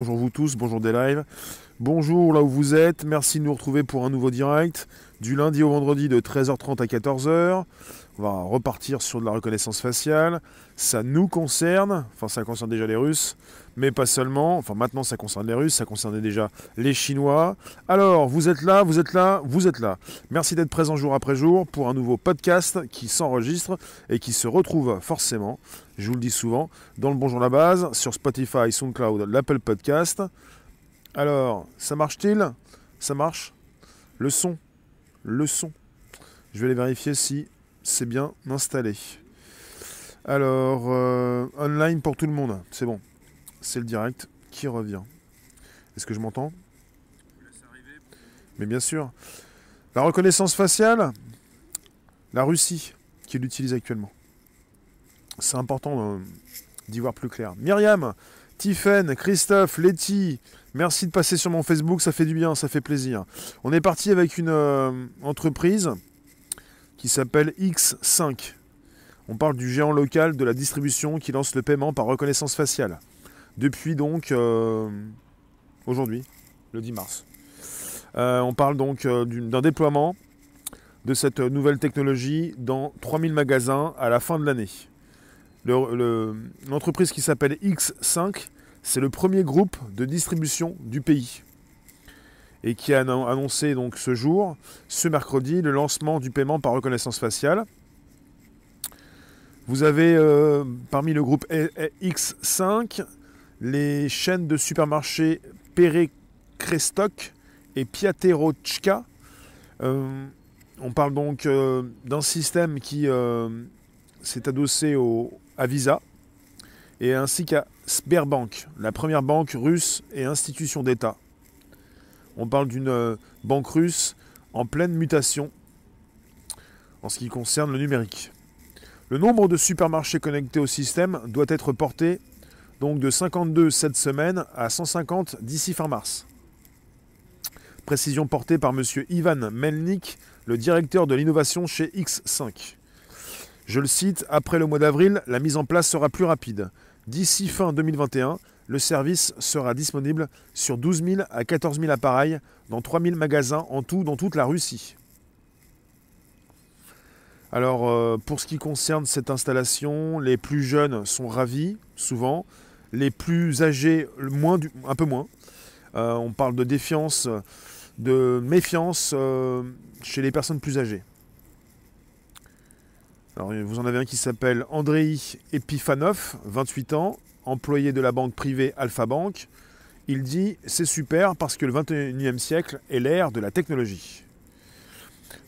Bonjour vous tous, bonjour des lives. Bonjour là où vous êtes, merci de nous retrouver pour un nouveau direct du lundi au vendredi de 13h30 à 14h. On va repartir sur de la reconnaissance faciale. Ça nous concerne, enfin ça concerne déjà les Russes, mais pas seulement. Enfin maintenant ça concerne les Russes, ça concernait déjà les Chinois. Alors vous êtes là, vous êtes là, vous êtes là. Merci d'être présent jour après jour pour un nouveau podcast qui s'enregistre et qui se retrouve forcément, je vous le dis souvent, dans le Bonjour la base, sur Spotify, SoundCloud, l'Apple Podcast. Alors, ça marche-t-il? Ça marche Le son Le son. Je vais aller vérifier si c'est bien installé. Alors, euh, online pour tout le monde, c'est bon. C'est le direct qui revient. Est-ce que je m'entends? Mais bien sûr. La reconnaissance faciale, la Russie qui l'utilise actuellement. C'est important euh, d'y voir plus clair. Myriam, Tiffen, Christophe, Letty, merci de passer sur mon Facebook, ça fait du bien, ça fait plaisir. On est parti avec une euh, entreprise qui s'appelle X5. On parle du géant local de la distribution qui lance le paiement par reconnaissance faciale. Depuis donc euh, aujourd'hui, le 10 mars. On parle donc d'un déploiement de cette nouvelle technologie dans 3000 magasins à la fin de l'année. L'entreprise qui s'appelle X5, c'est le premier groupe de distribution du pays et qui a annoncé donc ce jour, ce mercredi, le lancement du paiement par reconnaissance faciale. Vous avez euh, parmi le groupe X5 les chaînes de supermarchés Pere Krestock et Piaterochka. Euh, on parle donc euh, d'un système qui s'est adossé au, à Visa et ainsi qu'à Sberbank, la première banque russe et institution d'État. On parle d'une euh, banque russe en pleine mutation en ce qui concerne le numérique. Le nombre de supermarchés connectés au système doit être porté donc de 52 cette semaine à 150 d'ici fin mars. Précision portée par M. Ivan Melnik, le directeur de l'innovation chez X5. Je le cite, après le mois d'avril, la mise en place sera plus rapide. D'ici fin 2021, le service sera disponible sur 12 000 à 14 000 appareils dans 3 000 magasins en tout dans toute la Russie. Alors, euh, pour ce qui concerne cette installation, les plus jeunes sont ravis, souvent. Les plus âgés, un peu moins. Euh, on parle de défiance, de méfiance euh, chez les personnes plus âgées. Alors, vous en avez un qui s'appelle Andrei Epifanov, 28 ans, employé de la banque privée Alpha Bank, il dit c'est super parce que le 21e siècle est l'ère de la technologie.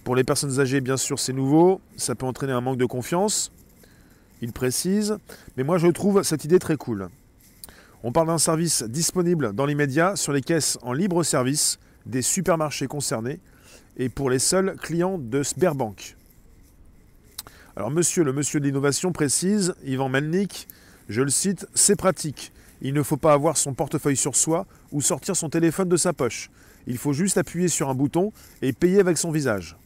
Pour les personnes âgées, bien sûr, c'est nouveau, ça peut entraîner un manque de confiance, il précise, mais moi je trouve cette idée très cool. On parle d'un service disponible dans l'immédiat sur les caisses en libre service des supermarchés concernés et pour les seuls clients de Sberbank. Alors monsieur, le monsieur de l'innovation précise, Yvan Melnik, je le cite, c'est pratique. Il ne faut pas avoir son portefeuille sur soi ou sortir son téléphone de sa poche. Il faut juste appuyer sur un bouton et payer avec son visage.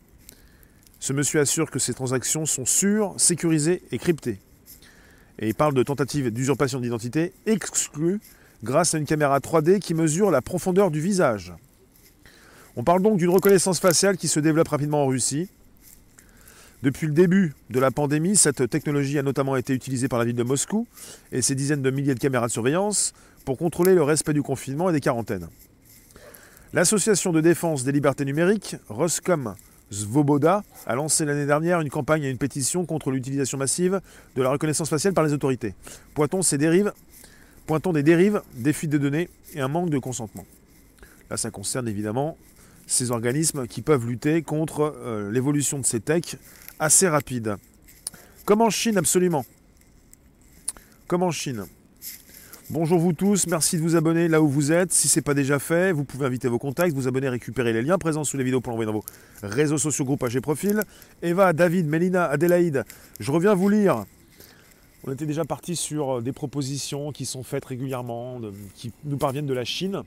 Ce monsieur assure que ces transactions sont sûres, sécurisées et cryptées. Et il parle de tentatives d'usurpation d'identité exclues grâce à une caméra 3D qui mesure la profondeur du visage. On parle donc d'une reconnaissance faciale qui se développe rapidement en Russie depuis le début de la pandémie, cette technologie a notamment été utilisée par la ville de Moscou et ses dizaines de milliers de caméras de surveillance pour contrôler le respect du confinement et des quarantaines. L'association de défense des libertés numériques, Roscom Svoboda, a lancé l'année dernière une campagne et une pétition contre l'utilisation massive de la reconnaissance faciale par les autorités. Pointons, ces dérives, pointons des dérives, des fuites de données et un manque de consentement. Là, ça concerne évidemment ces organismes qui peuvent lutter contre euh, l'évolution de ces techs assez rapide. Comme en Chine, absolument. Comme en Chine. Bonjour vous tous, merci de vous abonner là où vous êtes. Si ce n'est pas déjà fait, vous pouvez inviter vos contacts, vous abonner, récupérer les liens présents sous les vidéos pour l'envoyer dans vos réseaux sociaux, groupes, pages et profils. Eva, David, Mélina, Adélaïde, je reviens vous lire. On était déjà parti sur des propositions qui sont faites régulièrement, qui nous parviennent de la Chine.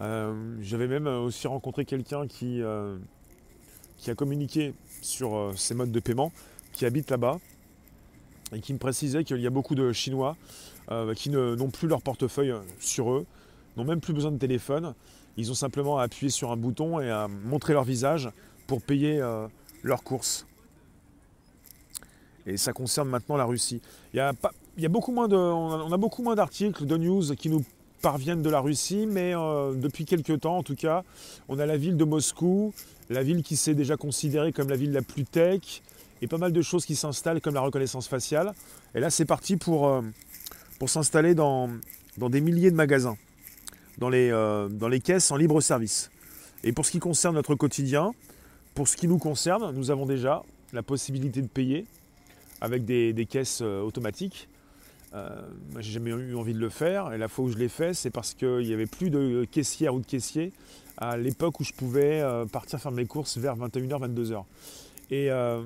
Euh, j'avais même aussi rencontré quelqu'un qui, euh, qui a communiqué sur euh, ces modes de paiement, qui habite là-bas, et qui me précisait qu'il y a beaucoup de Chinois euh, qui n'ont plus leur portefeuille sur eux, n'ont même plus besoin de téléphone. Ils ont simplement à appuyer sur un bouton et à montrer leur visage pour payer leurs courses. Et ça concerne maintenant la Russie. Il y a beaucoup moins de, on a beaucoup moins d'articles, de news qui nous parviennent de la Russie, mais euh, depuis quelques temps en tout cas, on a la ville de Moscou, la ville qui s'est déjà considérée comme la ville la plus tech, et pas mal de choses qui s'installent comme la reconnaissance faciale. Et là c'est parti pour, euh, pour s'installer dans, dans, des milliers de magasins, dans les, euh, dans les caisses en libre service. Et pour ce qui concerne notre quotidien, pour ce qui nous concerne, nous avons déjà la possibilité de payer avec des, caisses automatiques moi, j'ai jamais eu envie de le faire. Et la fois où je l'ai fait, c'est parce qu'il n'y avait plus de caissière ou de caissier à l'époque où je pouvais euh, partir faire mes courses vers 21h, 22h. Et euh,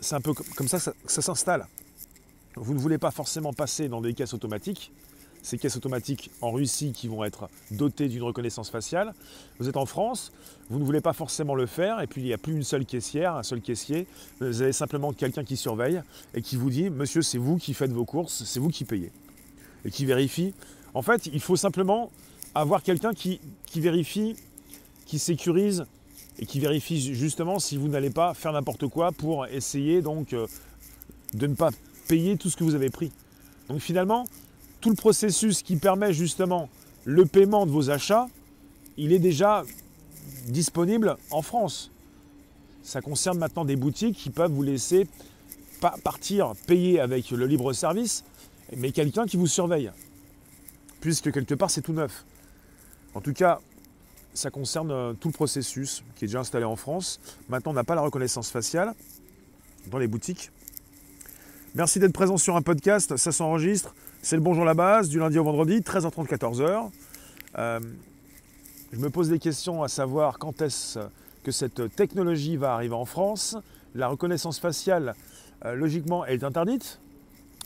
c'est un peu comme ça que ça s'installe. Vous ne voulez pas forcément passer dans des caisses automatiques, ces caisses automatiques en Russie qui vont être dotées d'une reconnaissance faciale. Vous êtes en France, vous ne voulez pas forcément le faire, et puis il n'y a plus une seule caissière, un seul caissier. Vous avez simplement quelqu'un qui surveille et qui vous dit Monsieur, c'est vous qui faites vos courses, c'est vous qui payez. Et qui vérifie. En fait, il faut simplement avoir quelqu'un qui, vérifie, qui sécurise et qui vérifie justement si vous n'allez pas faire n'importe quoi pour essayer donc euh, de ne pas payer tout ce que vous avez pris. Donc finalement, tout le processus qui permet justement le paiement de vos achats, il est déjà disponible en France. Ça concerne maintenant des boutiques qui peuvent vous laisser partir payer avec le libre service, mais quelqu'un qui vous surveille. Puisque quelque part c'est tout neuf. En tout cas, ça concerne euh, tout le processus qui est déjà installé en France. Maintenant, on n'a pas la reconnaissance faciale dans les boutiques. Merci d'être présent sur un podcast, ça s'enregistre. C'est le Bonjour la base, du lundi au vendredi, 13h30, 14h. Euh, je me pose des questions à savoir quand est-ce que cette technologie va arriver en France. La reconnaissance faciale, euh, logiquement, elle est interdite,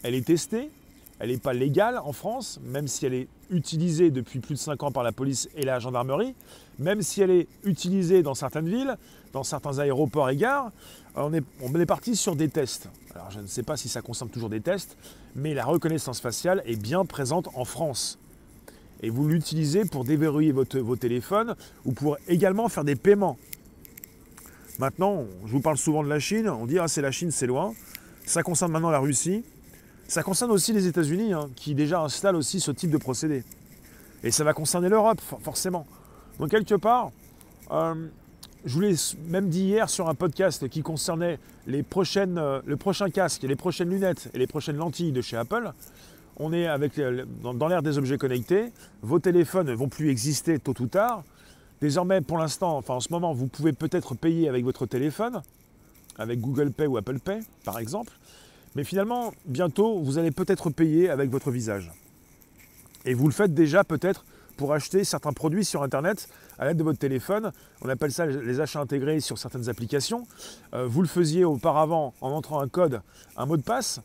elle est testée, elle n'est pas légale en France, même si elle est utilisée depuis plus de 5 ans par la police et la gendarmerie, même si elle est utilisée dans certaines villes, dans certains aéroports et gares, on est, parti sur des tests. Alors je ne sais pas si ça concerne toujours des tests, mais la reconnaissance faciale est bien présente en France et vous l'utilisez pour déverrouiller vos téléphones ou pour également faire des paiements. Maintenant, je vous parle souvent de la Chine, on dit ah c'est la Chine, c'est loin. Ça concerne maintenant la Russie. Ça concerne aussi les États-Unis, hein, qui déjà installent aussi ce type de procédé. Et ça va concerner l'Europe, forcément. Donc quelque part, euh, je vous l'ai même dit hier sur un podcast qui concernait les prochaines, euh, le prochain casque, les prochaines lunettes et les prochaines lentilles de chez Apple on est avec, dans, l'ère des objets connectés, vos téléphones ne vont plus exister tôt ou tard. Désormais, pour l'instant, enfin en ce moment, vous pouvez peut-être payer avec votre téléphone, avec Google Pay ou Apple Pay, par exemple. Mais finalement, bientôt, vous allez peut-être payer avec votre visage. Et vous le faites déjà peut-être pour acheter certains produits sur Internet à l'aide de votre téléphone. On appelle ça les achats intégrés sur certaines applications. Euh, vous le faisiez auparavant en entrant un code, un mot de passe,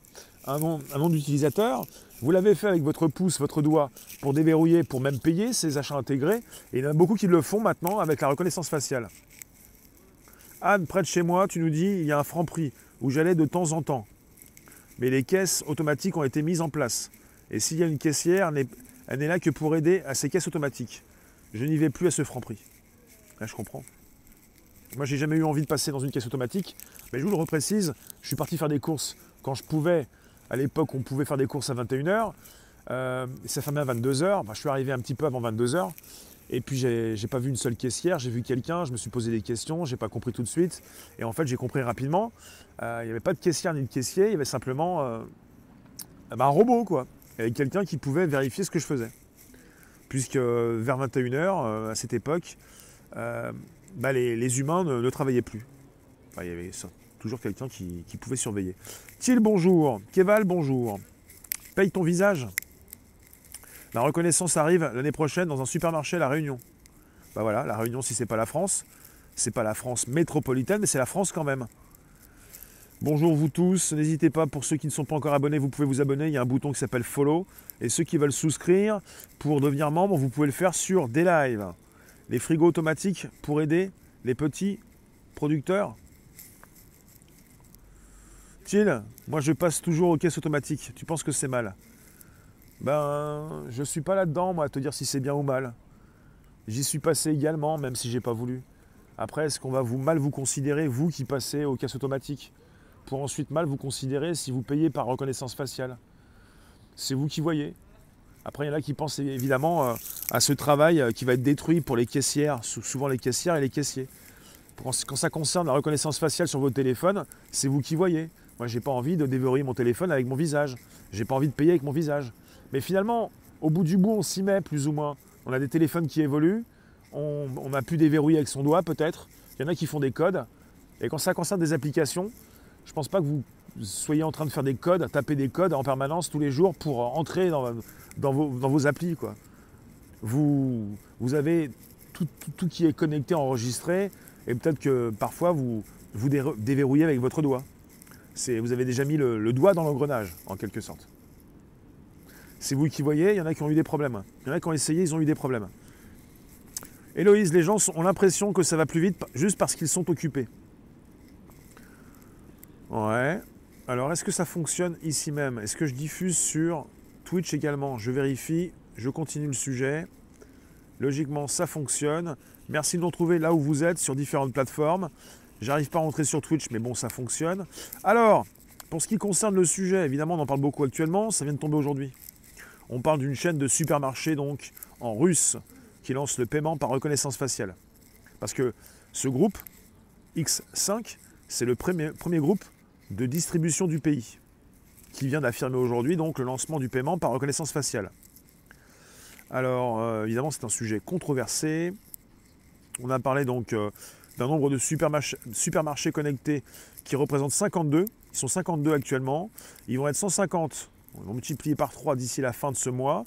un nom, un nom d'utilisateur. Vous l'avez fait avec votre pouce, votre doigt, pour déverrouiller, pour même payer ces achats intégrés. Et il y en a beaucoup qui le font maintenant avec la reconnaissance faciale. Anne, près de chez moi, tu nous dis, il y a un franc prix où j'allais de temps en temps. Mais les caisses automatiques ont été mises en place. Et s'il y a une caissière, elle n'est là que pour aider à ces caisses automatiques. Je n'y vais plus à ce franc prix. Là, je comprends. Moi, j'ai jamais eu envie de passer dans une caisse automatique, mais je vous le reprécise, je suis parti faire des courses quand je pouvais à l'époque, on pouvait faire des courses à 21h. Euh, ça fermait à 22h. je suis arrivé un petit peu avant 22h. Et puis, j'ai pas vu une seule caissière. J'ai vu quelqu'un. Je me suis posé des questions. J'ai pas compris tout de suite. Et en fait, j'ai compris rapidement. Euh, il n'y avait pas de caissière ni de caissier. Il y avait simplement euh, bah, un robot, quoi. Avec quelqu'un qui pouvait vérifier ce que je faisais. Puisque vers 21h, à cette époque, bah, les, humains ne, travaillaient plus. il y avait toujours quelqu'un qui, pouvait surveiller. Thiel, bonjour. Keval, bonjour. Paye ton visage. La reconnaissance arrive l'année prochaine dans un supermarché à La Réunion. Bah voilà, La Réunion, si c'est pas la France, c'est pas la France métropolitaine, mais c'est la France quand même. Bonjour vous tous, n'hésitez pas, pour ceux qui ne sont pas encore abonnés, vous pouvez vous abonner, il y a un bouton qui s'appelle follow. Et ceux qui veulent souscrire pour devenir membre, vous pouvez le faire sur des lives. Les frigos automatiques pour aider les petits producteurs moi je passe toujours aux caisses automatiques. Tu penses que c'est mal? Ben, je suis pas là-dedans, moi, à te dire si c'est bien ou mal. J'y suis passé également, même si j'ai pas voulu. Après, est-ce qu'on va vous mal vous considérer, vous qui passez aux caisses automatiques, pour ensuite mal vous considérer si vous payez par reconnaissance faciale C'est vous qui voyez. Après, il y en a qui pensent évidemment euh, à ce travail euh, qui va être détruit pour les caissières, souvent les caissières et les caissiers. Quand ça concerne la reconnaissance faciale sur votre téléphone, c'est vous qui voyez. Moi, j'ai pas envie de déverrouiller mon téléphone avec mon visage. J'ai pas envie de payer avec mon visage. Mais finalement, au bout du bout, on s'y met plus ou moins. On a des téléphones qui évoluent. On, a pu déverrouiller avec son doigt peut-être. Il y en a qui font des codes. Et quand ça concerne des applications, je ne pense pas que vous soyez en train de faire des codes, taper des codes en permanence tous les jours pour entrer dans, vos, applis. Quoi. Vous, avez tout, qui est connecté, enregistré, et peut-être que parfois vous, vous déverrouillez avec votre doigt. Vous avez déjà mis le doigt dans l'engrenage, en quelque sorte. C'est vous qui voyez, il y en a qui ont eu des problèmes. Il y en a qui ont essayé, ils ont eu des problèmes. Héloïse, les gens ont l'impression que ça va plus vite juste parce qu'ils sont occupés. Ouais. Alors, est-ce que ça fonctionne ici même? Est-ce que je diffuse sur Twitch également? Je vérifie, je continue le sujet. Logiquement, ça fonctionne. Merci de nous retrouver là où vous êtes sur différentes plateformes. J'arrive pas à rentrer sur Twitch, mais bon, ça fonctionne. Alors, pour ce qui concerne le sujet, évidemment, on en parle beaucoup actuellement, ça vient de tomber aujourd'hui. On parle d'une chaîne de supermarchés donc en russe qui lance le paiement par reconnaissance faciale. Parce que ce groupe, X5, c'est le premier, premier groupe de distribution du pays qui vient d'affirmer aujourd'hui donc le lancement du paiement par reconnaissance faciale. Alors euh, évidemment c'est un sujet controversé. On a parlé donc euh, d'un nombre de supermarchés, connectés qui représentent 52. Ils sont 52 actuellement. Ils vont être 150 on va multiplier par 3 d'ici la fin de ce mois.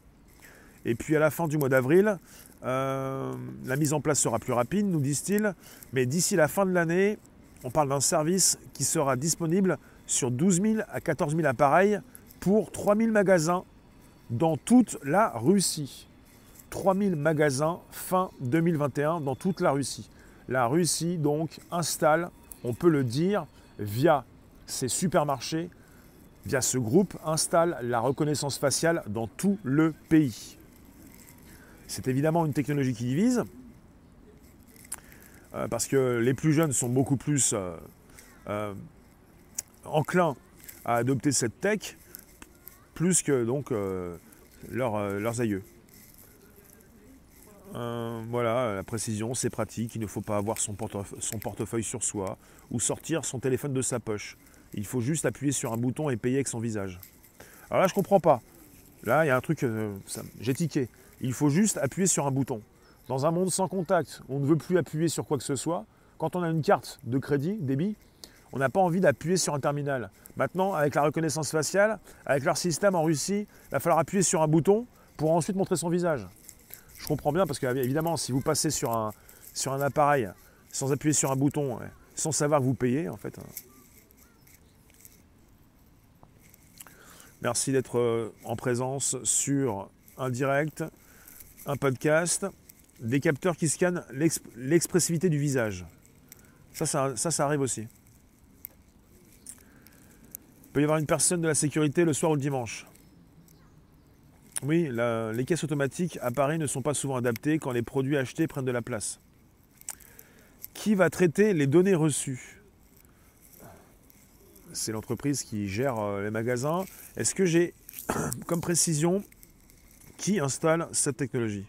Et puis à la fin du mois d'avril, euh, la mise en place sera plus rapide, nous disent-ils. Mais d'ici la fin de l'année, on parle d'un service qui sera disponible sur 12 000 à 14 000 appareils pour 3 000 magasins dans toute la Russie. 3 000 magasins fin 2021 dans toute la Russie. La Russie donc installe, on peut le dire, via ses supermarchés, via ce groupe, installe la reconnaissance faciale dans tout le pays. C'est évidemment une technologie qui divise, euh, parce que les plus jeunes sont beaucoup plus euh, euh, enclins à adopter cette tech, plus que donc leurs aïeux. voilà, la précision, c'est pratique, il ne faut pas avoir son portefeuille sur soi ou sortir son téléphone de sa poche. Il faut juste appuyer sur un bouton et payer avec son visage. Alors là, je comprends pas. Là, il y a un truc, j'ai tiqué. Il faut juste appuyer sur un bouton. Dans un monde sans contact, on ne veut plus appuyer sur quoi que ce soit. Quand on a une carte de crédit, débit, on n'a pas envie d'appuyer sur un terminal. Maintenant, avec la reconnaissance faciale, avec leur système en Russie, il va falloir appuyer sur un bouton pour ensuite montrer son visage. Je comprends bien parce que, évidemment, si vous passez sur un, sur un appareil sans appuyer sur un bouton, sans savoir vous payez, en fait, hein, Merci d'être euh, en présence sur un direct, un podcast, des capteurs qui scannent l'expressivité du visage. Ça ça, ça, arrive aussi. Il peut y avoir une personne de la sécurité le soir ou le dimanche. Oui, les caisses automatiques à Paris ne sont pas souvent adaptées quand les produits achetés prennent de la place. Qui va traiter les données reçues? C'est l'entreprise qui gère euh, les magasins. Est-ce que j'ai comme précision qui installe cette technologie?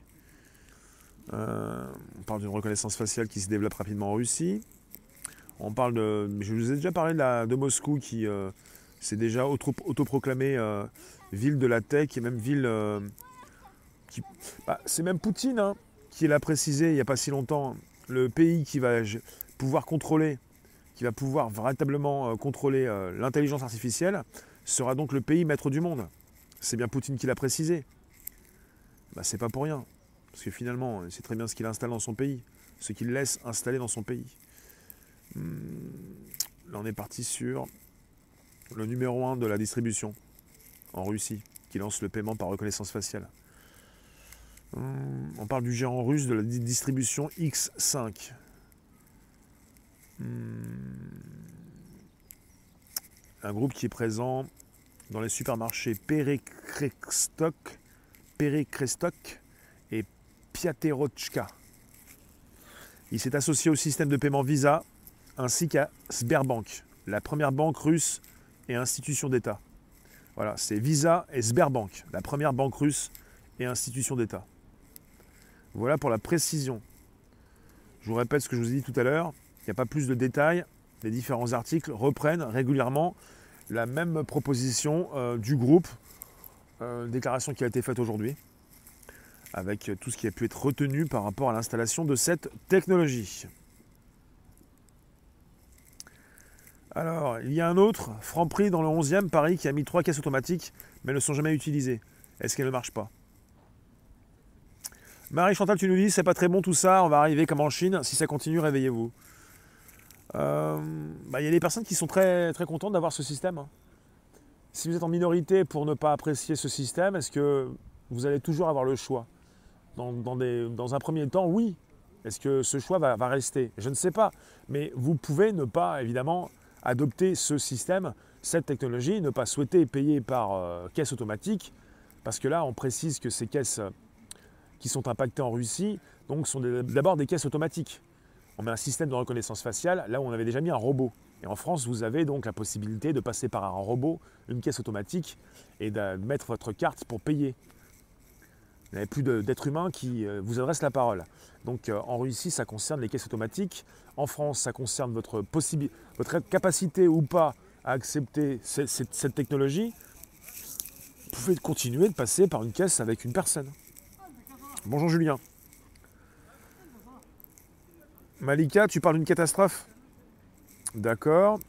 On parle d'une reconnaissance faciale qui se développe rapidement en Russie. On parle de. Je vous ai déjà parlé de, Moscou qui euh, s'est déjà autoproclamé ville de la tech et même ville. bah, c'est même Poutine hein, qui l'a précisé il n'y a pas si longtemps. Le pays qui va pouvoir contrôler qui va pouvoir véritablement euh, contrôler euh, l'intelligence artificielle, sera donc le pays maître du monde. C'est bien Poutine qui l'a précisé. Bah, c'est pas pour rien. Parce que finalement, c'est très bien ce qu'il installe dans son pays, ce qu'il laisse installer dans son pays. Hmm, là, on est parti sur le numéro 1 de la distribution en Russie, qui lance le paiement par reconnaissance faciale. Hmm, on parle du géant russe de la distribution X5. Hmm. un groupe qui est présent dans les supermarchés Perekrestock, Perekrestock Il s'est associé au système de paiement Visa ainsi qu'à Sberbank, la première banque russe et institution d'État. Voilà, c'est Visa et Sberbank, la première banque russe et institution d'État. Voilà pour la précision. Je vous répète ce que je vous ai dit tout à l'heure, il n'y a pas plus de détails. Les différents articles reprennent régulièrement la même proposition euh, du groupe, euh, déclaration qui a été faite aujourd'hui, avec tout ce qui a pu être retenu par rapport à l'installation de cette technologie. Alors, il y a un autre, Franprix dans le 11e, Paris, qui a mis trois caisses automatiques, mais ne sont jamais utilisées. Est-ce qu'elles ne marchent pas? Marie Chantal, tu nous dis, c'est pas très bon tout ça, on va arriver comme en Chine. Si ça continue, réveillez-vous. Euh, bah, il y a des personnes qui sont très, très contentes d'avoir ce système. Hein. Si vous êtes en minorité pour ne pas apprécier ce système, est-ce que vous allez toujours avoir le choix? Dans, un premier temps, oui. Est-ce que ce choix va, rester? Je ne sais pas. Mais vous pouvez ne pas, évidemment, adopter ce système, cette technologie, ne pas souhaiter payer par euh, caisse automatique, parce que là, on précise que ces caisses qui sont impactés en Russie, donc sont d'abord des caisses automatiques. On met un système de reconnaissance faciale là où on avait déjà mis un robot. Et en France, vous avez donc la possibilité de passer par un robot, une caisse automatique, et de mettre votre carte pour payer. Vous n'avez plus d'être humain qui euh, vous adresse la parole. Donc euh, en Russie, ça concerne les caisses automatiques. En France, ça concerne votre, votre capacité ou pas à accepter cette technologie. Vous pouvez continuer de passer par une caisse avec une personne. Bonjour Julien. Malika, tu parles d'une catastrophe? D'accord.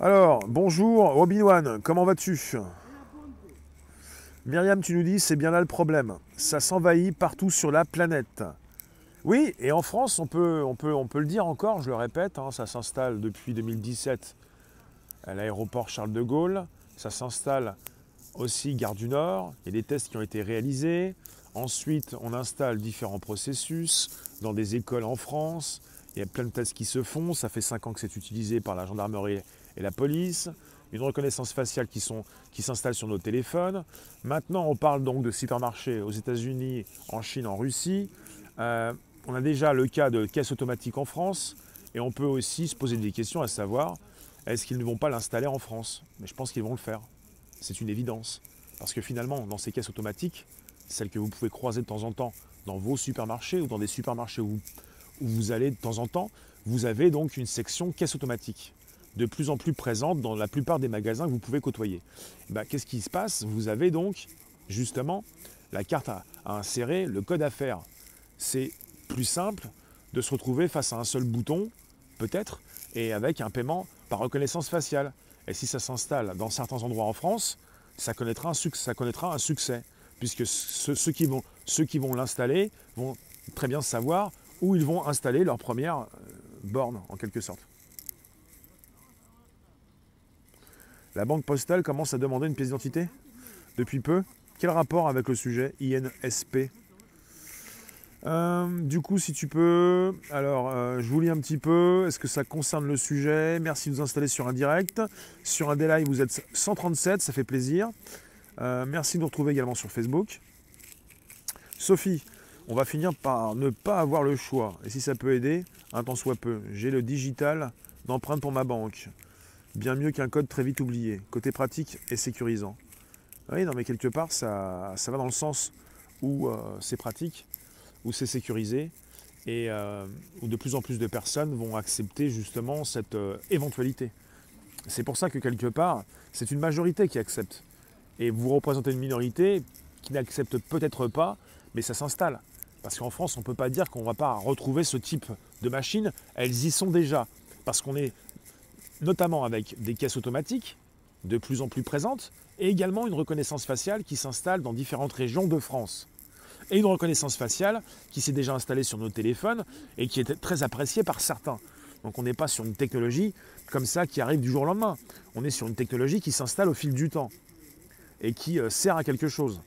Alors, bonjour Robin One, comment vas-tu? Myriam, tu nous dis, c'est bien là le problème. Ça s'envahit partout sur la planète. Oui, et en France, on peut, on peut, on peut le dire encore, je le répète, hein, ça s'installe depuis 2017 à l'aéroport Charles de Gaulle. Ça s'installe aussi Gare du Nord. Il y a des tests qui ont été réalisés. Ensuite, on installe différents processus dans des écoles en France. Il y a plein de tests qui se font. Ça fait 5 ans que c'est utilisé par la gendarmerie et la police. Une reconnaissance faciale qui, s'installe sur nos téléphones. Maintenant, on parle donc de supermarchés aux États-Unis, en Chine, en Russie. Euh, on a déjà le cas de caisse automatique en France. Et on peut aussi se poser des questions à savoir est-ce qu'ils ne vont pas l'installer en France? Mais je pense qu'ils vont le faire. C'est une évidence. Parce que finalement, dans ces caisses automatiques, celles que vous pouvez croiser de temps en temps dans vos supermarchés ou dans des supermarchés où, vous allez de temps en temps, vous avez donc une section caisse automatique de plus en plus présente dans la plupart des magasins que vous pouvez côtoyer. Bah, qu'est-ce qui se passe? Vous avez donc justement la carte à, insérer, le code à faire. C'est plus simple de se retrouver face à un seul bouton, peut-être, et avec un paiement par reconnaissance faciale. Et si ça s'installe dans certains endroits en France, ça connaîtra un, succès, puisque ceux, qui vont, ceux qui vont l'installer vont très bien savoir où ils vont installer leur première euh, borne, en quelque sorte. La banque postale commence à demander une pièce d'identité depuis peu. Quel rapport avec le sujet INSP euh, du coup, si tu peux, alors euh, je vous lis un petit peu. Est-ce que ça concerne le sujet? Merci de vous installer sur un direct. Sur un live, vous êtes 137, ça fait plaisir. Euh, merci de nous retrouver également sur Facebook. Sophie, on va finir par ne pas avoir le choix. Et si ça peut aider, un temps soit peu. J'ai le digital d'empreinte pour ma banque. Bien mieux qu'un code très vite oublié. Côté pratique et sécurisant. Oui, non, mais quelque part, ça, ça va dans le sens où c'est pratique où c'est sécurisé et euh, où de plus en plus de personnes vont accepter justement cette euh, éventualité. C'est pour ça que quelque part, c'est une majorité qui accepte. Et vous représentez une minorité qui n'accepte peut-être pas, mais ça s'installe. Parce qu'en France, on ne peut pas dire qu'on ne va pas retrouver ce type de machines. Elles y sont déjà. Parce qu'on est notamment avec des caisses automatiques de plus en plus présentes et également une reconnaissance faciale qui s'installe dans différentes régions de France et une reconnaissance faciale qui s'est déjà installée sur nos téléphones et qui est très appréciée par certains. Donc on n'est pas sur une technologie comme ça qui arrive du jour au lendemain. On est sur une technologie qui s'installe au fil du temps et qui euh, sert à quelque chose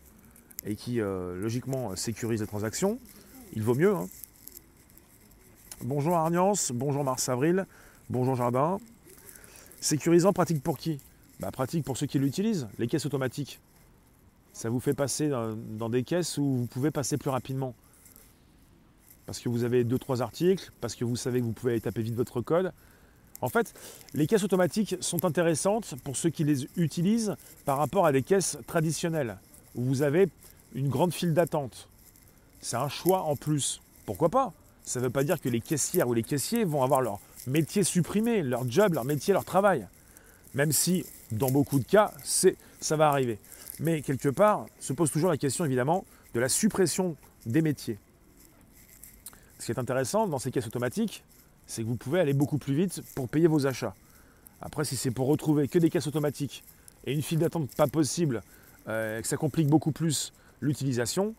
et qui euh, logiquement sécurise les transactions. Il vaut mieux. Hein. Bonjour Arniance, bonjour Mars Avril, Bonjour Jardin. Sécurisant, pratique pour qui? Bah, Pratique pour ceux qui l'utilisent, les caisses automatiques. Ça vous fait passer dans, des caisses où vous pouvez passer plus rapidement. Parce que vous avez deux trois articles, parce que vous savez que vous pouvez taper vite votre code. En fait, les caisses automatiques sont intéressantes pour ceux qui les utilisent par rapport à des caisses traditionnelles, où vous avez une grande file d'attente. C'est un choix en plus. Pourquoi pas? Ça ne veut pas dire que les caissières ou les caissiers vont avoir leur métier supprimé, leur job, leur métier, leur travail. Même si, dans beaucoup de cas, ça va arriver. Mais quelque part, se pose toujours la question, évidemment, de la suppression des métiers. Ce qui est intéressant dans ces caisses automatiques, c'est que vous pouvez aller beaucoup plus vite pour payer vos achats. Après, si c'est pour retrouver que des caisses automatiques et une file d'attente pas possible, euh, que ça complique beaucoup plus l'utilisation,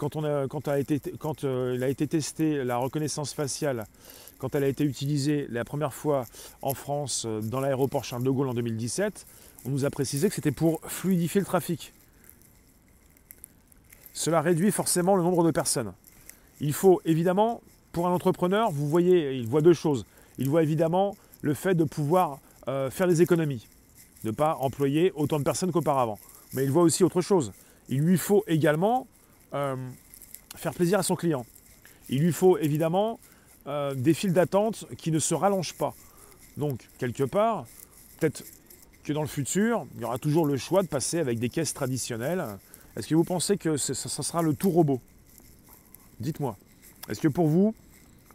quand, on a, été, quand euh, il a été testé la reconnaissance faciale, quand elle a été utilisée la première fois en France euh, dans l'aéroport Charles de Gaulle en 2017, on nous a précisé que c'était pour fluidifier le trafic. Cela réduit forcément le nombre de personnes. Il faut évidemment, pour un entrepreneur, vous voyez, il voit deux choses. Il voit évidemment le fait de pouvoir euh, faire des économies, de ne pas employer autant de personnes qu'auparavant. Mais il voit aussi autre chose. Il lui faut également euh, faire plaisir à son client. Il lui faut évidemment euh, des files d'attente qui ne se rallongent pas. Donc, quelque part, peut-être que dans le futur, il y aura toujours le choix de passer avec des caisses traditionnelles. Est-ce que vous pensez que ça, sera le tout robot? Dites-moi. Est-ce que pour vous,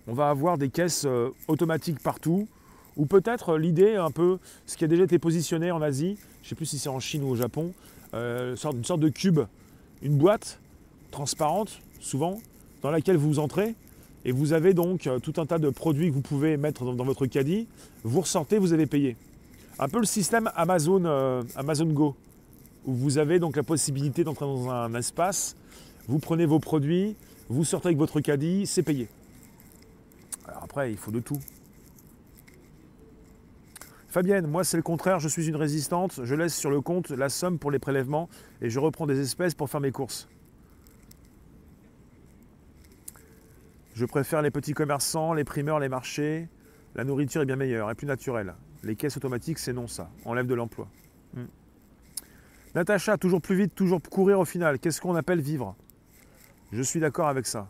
on va avoir des caisses euh, automatiques partout? Ou peut-être l'idée un peu, ce qui a déjà été positionné en Asie, je ne sais plus si c'est en Chine ou au Japon, une sorte de cube, une boîte transparente, souvent, dans laquelle vous entrez, et vous avez donc euh, tout un tas de produits que vous pouvez mettre dans, votre caddie, vous ressortez, vous avez payé. Un peu le système Amazon, euh, Amazon Go, où vous avez donc la possibilité d'entrer dans un espace, vous prenez vos produits, vous sortez avec votre caddie, c'est payé. Alors après, il faut de tout. Fabienne, moi c'est le contraire, je suis une résistante, je laisse sur le compte la somme pour les prélèvements et je reprends des espèces pour faire mes courses. Je préfère les petits commerçants, les primeurs, les marchés. La nourriture est bien meilleure et plus naturelle. Les caisses automatiques, c'est non ça. Enlève de l'emploi. Hmm. Natacha, toujours plus vite, toujours courir au final. Qu'est-ce qu'on appelle vivre? Je suis d'accord avec ça.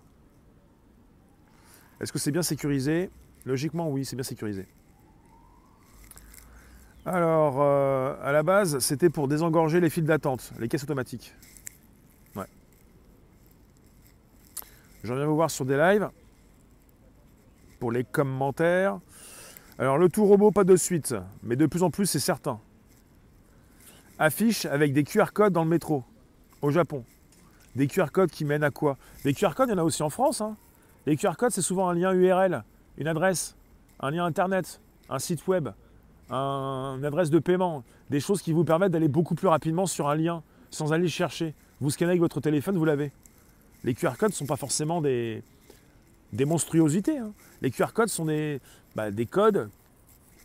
Est-ce que c'est bien sécurisé? Logiquement, oui, c'est bien sécurisé. Alors, euh, à la base, c'était pour désengorger les files d'attente, les caisses automatiques. Je viens vous voir sur des lives pour les commentaires. Alors, le tout robot, pas de suite, mais de plus en plus, c'est certain. Affiche avec des QR codes dans le métro, au Japon. Des QR codes qui mènent à quoi? Des QR codes, il y en a aussi en France. Hein. Les QR codes, c'est souvent un lien URL, une adresse, un lien Internet, un site web une adresse de paiement, des choses qui vous permettent d'aller beaucoup plus rapidement sur un lien sans aller chercher. Vous scannez avec votre téléphone, vous l'avez. Les QR codes ne sont pas forcément des, monstruosités. Hein. Les QR codes sont des, bah, des codes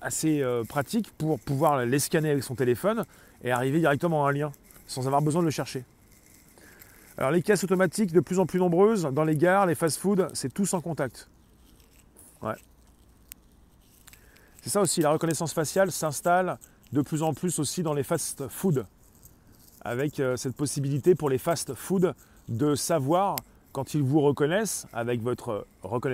assez euh, pratiques pour pouvoir les scanner avec son téléphone et arriver directement à un lien sans avoir besoin de le chercher. Alors les caisses automatiques de plus en plus nombreuses dans les gares, les fast-foods, c'est tout sans contact. Ouais. C'est ça aussi, la reconnaissance faciale s'installe de plus en plus aussi dans les fast-food, avec euh, cette possibilité pour les fast-food de savoir, quand ils vous reconnaissent avec votre,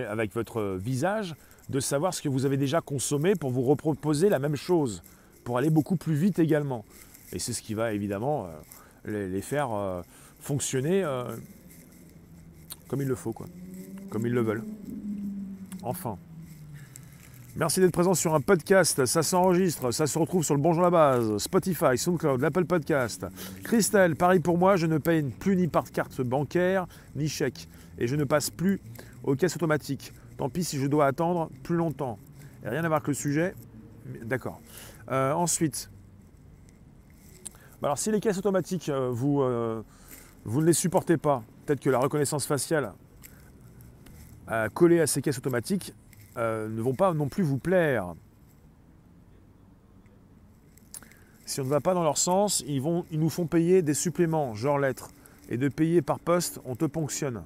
avec votre visage, de savoir ce que vous avez déjà consommé pour vous reproposer la même chose, pour aller beaucoup plus vite également. Et c'est ce qui va évidemment euh, les, faire euh, fonctionner comme il le faut, comme ils le veulent. Enfin. Merci d'être présent sur un podcast. Ça s'enregistre, ça se retrouve sur le Bonjour la base, Spotify, SoundCloud, l'Apple Podcast. Christelle, pareil pour moi, je ne paye plus ni par carte bancaire, ni chèque. Et je ne passe plus aux caisses automatiques. Tant pis si je dois attendre plus longtemps. Et rien à voir avec le sujet. D'accord. Euh, ensuite, bah alors si les caisses automatiques, euh, vous, euh, vous ne les supportez pas, peut-être que la reconnaissance faciale collée à ces caisses automatiques, euh, ne vont pas non plus vous plaire. Si on ne va pas dans leur sens, ils, nous font payer des suppléments, genre lettres. Et de payer par poste, on te ponctionne.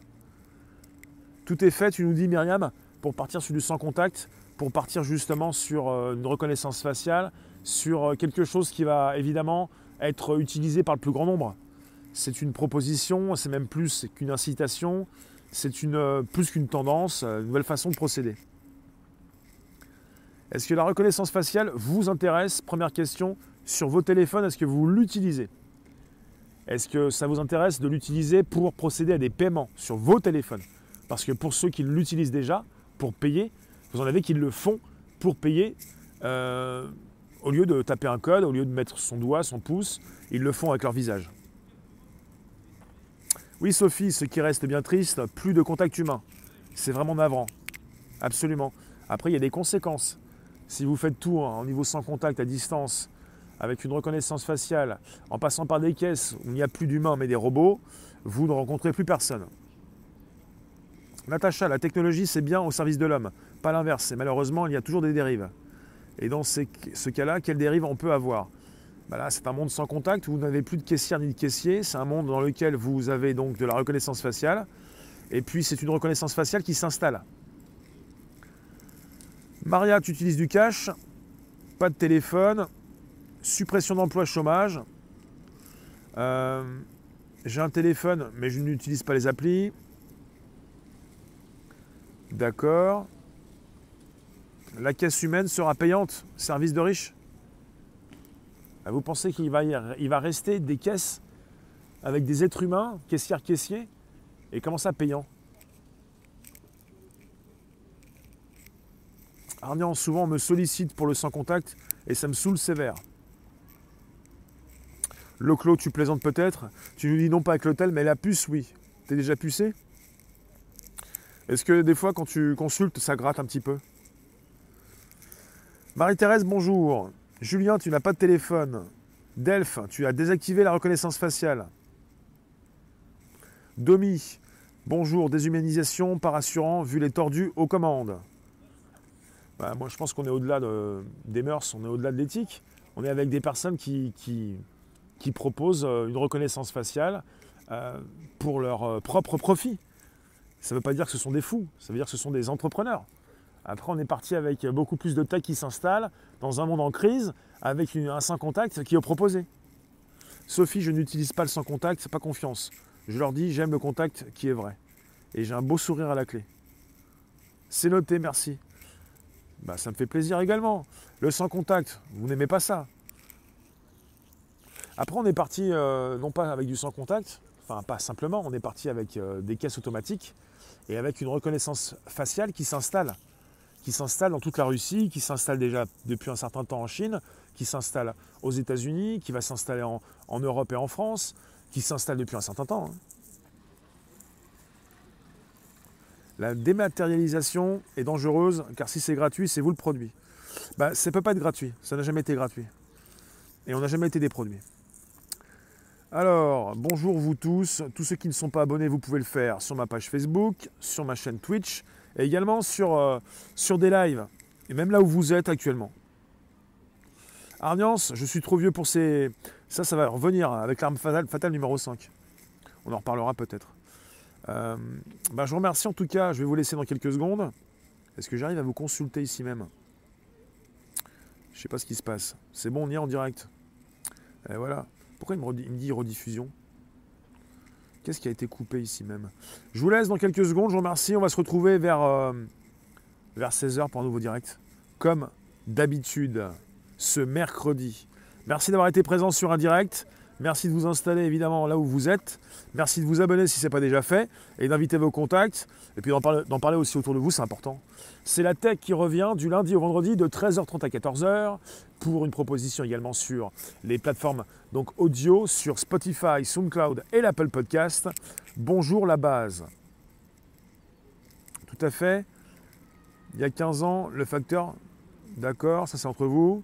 Tout est fait, tu nous dis Myriam, pour partir sur du sans contact, pour partir justement sur euh, une reconnaissance faciale, sur euh, quelque chose qui va évidemment être utilisé par le plus grand nombre. C'est une proposition, c'est même plus qu'une incitation, c'est plus qu'une tendance, une nouvelle façon de procéder. Est-ce que la reconnaissance faciale vous intéresse? Première question, sur vos téléphones, est-ce que vous l'utilisez? Est-ce que ça vous intéresse de l'utiliser pour procéder à des paiements sur vos téléphones? Parce que pour ceux qui l'utilisent déjà, pour payer, vous en avez qui le font pour payer. Euh, au lieu de taper un code, au lieu de mettre son doigt, son pouce, ils le font avec leur visage. Oui, Sophie, ce qui reste bien triste, plus de contact humain. C'est vraiment navrant. Absolument. Après, il y a des conséquences. Si vous faites tout en niveau sans contact, à distance, avec une reconnaissance faciale, en passant par des caisses où il n'y a plus d'humains mais des robots, vous ne rencontrez plus personne. Natacha, la technologie c'est bien au service de l'homme, pas l'inverse. Et malheureusement, il y a toujours des dérives. Et dans ce cas-là, quelles dérives on peut avoir? Bah c'est un monde sans contact vous n'avez plus de caissière ni de caissier. C'est un monde dans lequel vous avez donc de la reconnaissance faciale. Et puis, c'est une reconnaissance faciale qui s'installe. Maria, tu utilises du cash, pas de téléphone, suppression d'emploi chômage. Euh, j'ai un téléphone, mais je n'utilise pas les applis. D'accord. La caisse humaine sera payante, service de riche. Ah, vous pensez qu'il va, va rester des caisses avec des êtres humains, caissières, caissiers, et comment ça payant? Arnian, souvent on me sollicite pour le sans contact et ça me saoule sévère. Loclo, tu plaisantes peut-être Tu nous dis non pas avec l'hôtel, mais la puce, oui. T'es déjà pucé? Est-ce que des fois, quand tu consultes, ça gratte un petit peu? Marie-Thérèse, bonjour. Julien, tu n'as pas de téléphone. Delphes, tu as désactivé la reconnaissance faciale. Domi, bonjour. Déshumanisation par assurant, vu les tordus aux commandes. Bah, moi, je pense qu'on est au-delà des mœurs, on est au-delà de l'éthique. On est avec des personnes qui, proposent euh, une reconnaissance faciale euh, pour leur euh, propre profit. Ça ne veut pas dire que ce sont des fous, ça veut dire que ce sont des entrepreneurs. Après, on est parti avec beaucoup plus de tech qui s'installe dans un monde en crise, avec un sans contact qui est proposé. Sophie, je n'utilise pas le sans contact, c'est pas confiance. Je leur dis, j'aime le contact qui est vrai. Et j'ai un beau sourire à la clé. C'est noté, merci. Bah, ça me fait plaisir également. Le sans contact, vous n'aimez pas ça. Après, on est parti, euh, non pas avec du sans contact, enfin pas simplement, on est parti avec euh, des caisses automatiques et avec une reconnaissance faciale qui s'installe, qui s'installe dans toute la Russie, qui s'installe déjà depuis un certain temps en Chine, qui s'installe aux États-Unis, qui va s'installer en, Europe et en France, qui s'installe depuis un certain temps. Hein. La dématérialisation est dangereuse car si c'est gratuit, c'est vous le produit. Bah, ça ne peut pas être gratuit, ça n'a jamais été gratuit. Et on n'a jamais été des produits. Alors, bonjour vous tous. Tous ceux qui ne sont pas abonnés, vous pouvez le faire sur ma page Facebook, sur ma chaîne Twitch et également sur, euh, des lives. Et même là où vous êtes actuellement. Arniance, je suis trop vieux pour ces. Ça, ça va revenir avec l'arme fatale, fatale numéro 5. On en reparlera peut-être. Euh, bah, je vous remercie en tout cas. Je vais vous laisser dans quelques secondes. Est-ce que j'arrive à vous consulter ici même? Je ne sais pas ce qui se passe. C'est bon, on y est en direct. Et voilà. Pourquoi il me, dit rediffusion? Qu'est-ce qui a été coupé ici même? Je vous laisse dans quelques secondes. Je vous remercie. On va se retrouver vers, euh, vers 16h pour un nouveau direct. Comme d'habitude, ce mercredi. Merci d'avoir été présent sur un direct. Merci de vous installer évidemment là où vous êtes. Merci de vous abonner si ce n'est pas déjà fait et d'inviter vos contacts. Et puis d'en parler, aussi autour de vous, c'est important. C'est la tech qui revient du lundi au vendredi de 13h30 à 14h pour une proposition également sur les plateformes donc audio, sur Spotify, SoundCloud et l'Apple Podcast. Bonjour la base. Tout à fait. Il y a 15 ans, le facteur, d'accord, ça c'est entre vous.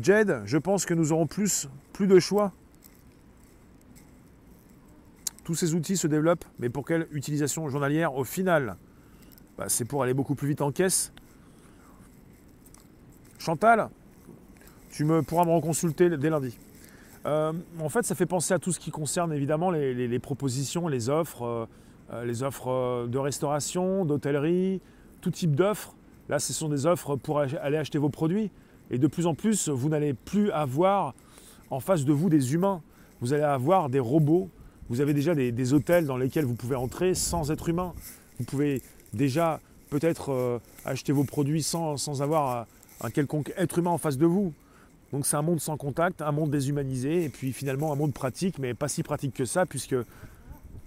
Jed, je pense que nous aurons plus, plus de choix tous ces outils se développent, mais pour quelle utilisation journalière au final? Bah, C'est pour aller beaucoup plus vite en caisse. Chantal, tu me, pourras me reconsulter dès lundi. Euh, en fait, ça fait penser à tout ce qui concerne évidemment les, propositions, les offres, euh, euh, les offres de restauration, d'hôtellerie, tout type d'offres. Là, ce sont des offres pour aller acheter vos produits. Et de plus en plus, vous n'allez plus avoir en face de vous des humains. Vous allez avoir des robots. Vous avez déjà des, hôtels dans lesquels vous pouvez entrer sans être humain. Vous pouvez déjà peut-être euh, acheter vos produits sans, sans avoir un quelconque être humain en face de vous. Donc c'est un monde sans contact, un monde déshumanisé, et puis finalement un monde pratique, mais pas si pratique que ça, puisque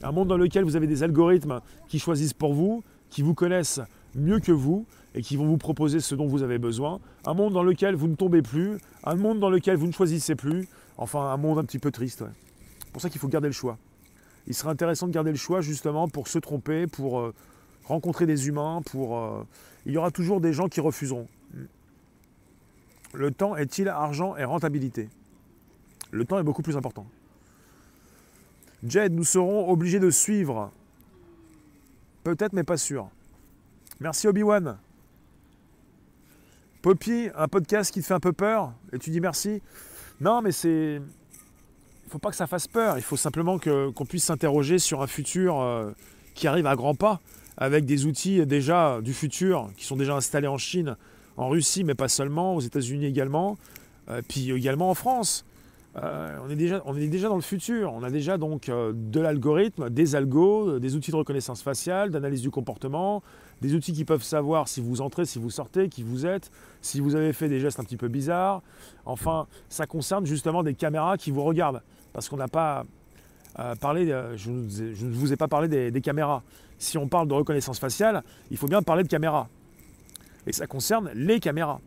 un monde dans lequel vous avez des algorithmes qui choisissent pour vous, qui vous connaissent mieux que vous, et qui vont vous proposer ce dont vous avez besoin. Un monde dans lequel vous ne tombez plus, un monde dans lequel vous ne choisissez plus, enfin un monde un petit peu triste. C'est pour ça qu'il faut garder le choix. Il serait intéressant de garder le choix justement pour se tromper, pour euh, rencontrer des humains, pour... Euh, il y aura toujours des gens qui refuseront. Le temps est-il argent et rentabilité? Le temps est beaucoup plus important. Jed, nous serons obligés de suivre. Peut-être, mais pas sûr. Merci Obi-Wan. Poppy, un podcast qui te fait un peu peur? Et tu dis merci? Non, mais c'est. Il ne faut pas que ça fasse peur. Il faut simplement qu'on puisse s'interroger sur un futur euh, qui arrive à grands pas, avec des outils déjà du futur qui sont déjà installés en Chine, en Russie, mais pas seulement, aux États-Unis également, euh, puis également en France. Euh, on, est déjà, on est déjà dans le futur. On a déjà donc de l'algorithme, des algos, des outils de reconnaissance faciale, d'analyse du comportement, des outils qui peuvent savoir si vous entrez, si vous sortez, qui vous êtes, si vous avez fait des gestes un petit peu bizarres. Enfin, ça concerne justement des caméras qui vous regardent. Parce qu'on n'a pas parlé, je, ne vous ai pas parlé des, des caméras. Si on parle de reconnaissance faciale, il faut bien parler de caméras. Et ça concerne les caméras.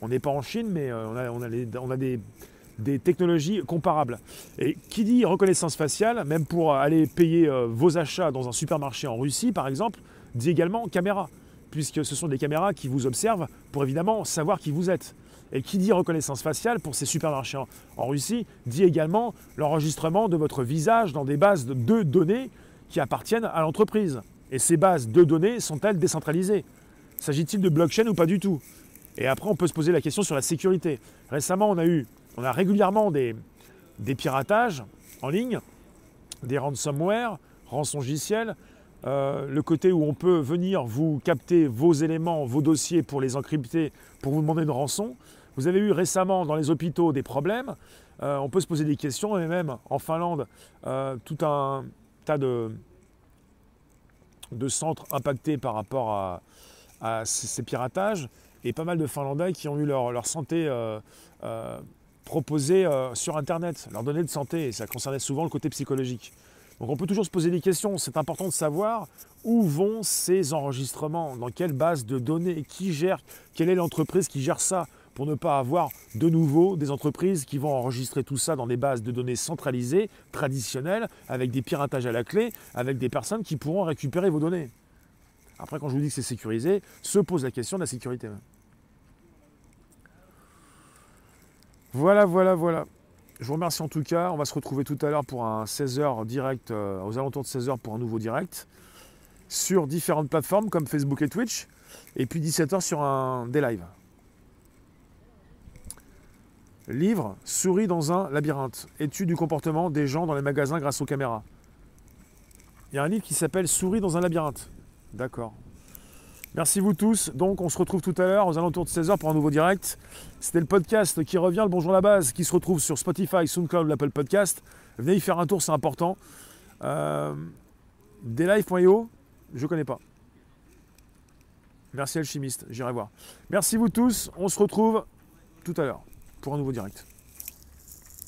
On n'est pas en Chine, mais euh, on a, des, technologies comparables. Et qui dit reconnaissance faciale, même pour aller payer euh, vos achats dans un supermarché en Russie, par exemple, dit également caméra, puisque ce sont des caméras qui vous observent pour évidemment savoir qui vous êtes. Et qui dit reconnaissance faciale pour ces supermarchés en Russie dit également l'enregistrement de votre visage dans des bases de données qui appartiennent à l'entreprise. Et ces bases de données sont-elles décentralisées? S'agit-il de blockchain ou pas du tout? Et après, on peut se poser la question sur la sécurité. Récemment, on a eu, on a régulièrement des, piratages en ligne, des ransomware, rançongiciels, euh, le côté où on peut venir vous capter vos éléments, vos dossiers pour les encrypter, pour vous demander une rançon. Vous avez eu récemment dans les hôpitaux des problèmes. Euh, on peut se poser des questions, et même en Finlande, euh, tout un tas de, centres impactés par rapport à, ces, piratages et pas mal de Finlandais qui ont eu leur, santé euh, proposée sur Internet, leurs données de santé, et ça concernait souvent le côté psychologique. Donc on peut toujours se poser des questions, c'est important de savoir où vont ces enregistrements, dans quelle base de données, qui gère, quelle est l'entreprise qui gère ça, pour ne pas avoir de nouveau des entreprises qui vont enregistrer tout ça dans des bases de données centralisées, traditionnelles, avec des piratages à la clé, avec des personnes qui pourront récupérer vos données. Après, quand je vous dis que c'est sécurisé, se pose la question de la sécurité. Voilà, voilà, voilà. Je vous remercie en tout cas. On va se retrouver tout à l'heure pour un 16h direct, euh, aux alentours de 16h pour un nouveau direct, sur différentes plateformes comme Facebook et Twitch, et puis 17h sur un des lives. Livre Souris dans un labyrinthe. Étude du comportement des gens dans les magasins grâce aux caméras? Il y a un livre qui s'appelle Souris dans un labyrinthe. D'accord. Merci vous tous. Donc on se retrouve tout à l'heure aux alentours de 16h pour un nouveau direct. C'était le podcast qui revient, le Bonjour la base, qui se retrouve sur Spotify, SoundCloud, l'Apple Podcast. Venez y faire un tour, c'est important. Euh, je ne connais pas. Merci Alchimiste, j'irai voir. Merci vous tous. On se retrouve tout à l'heure pour un nouveau direct.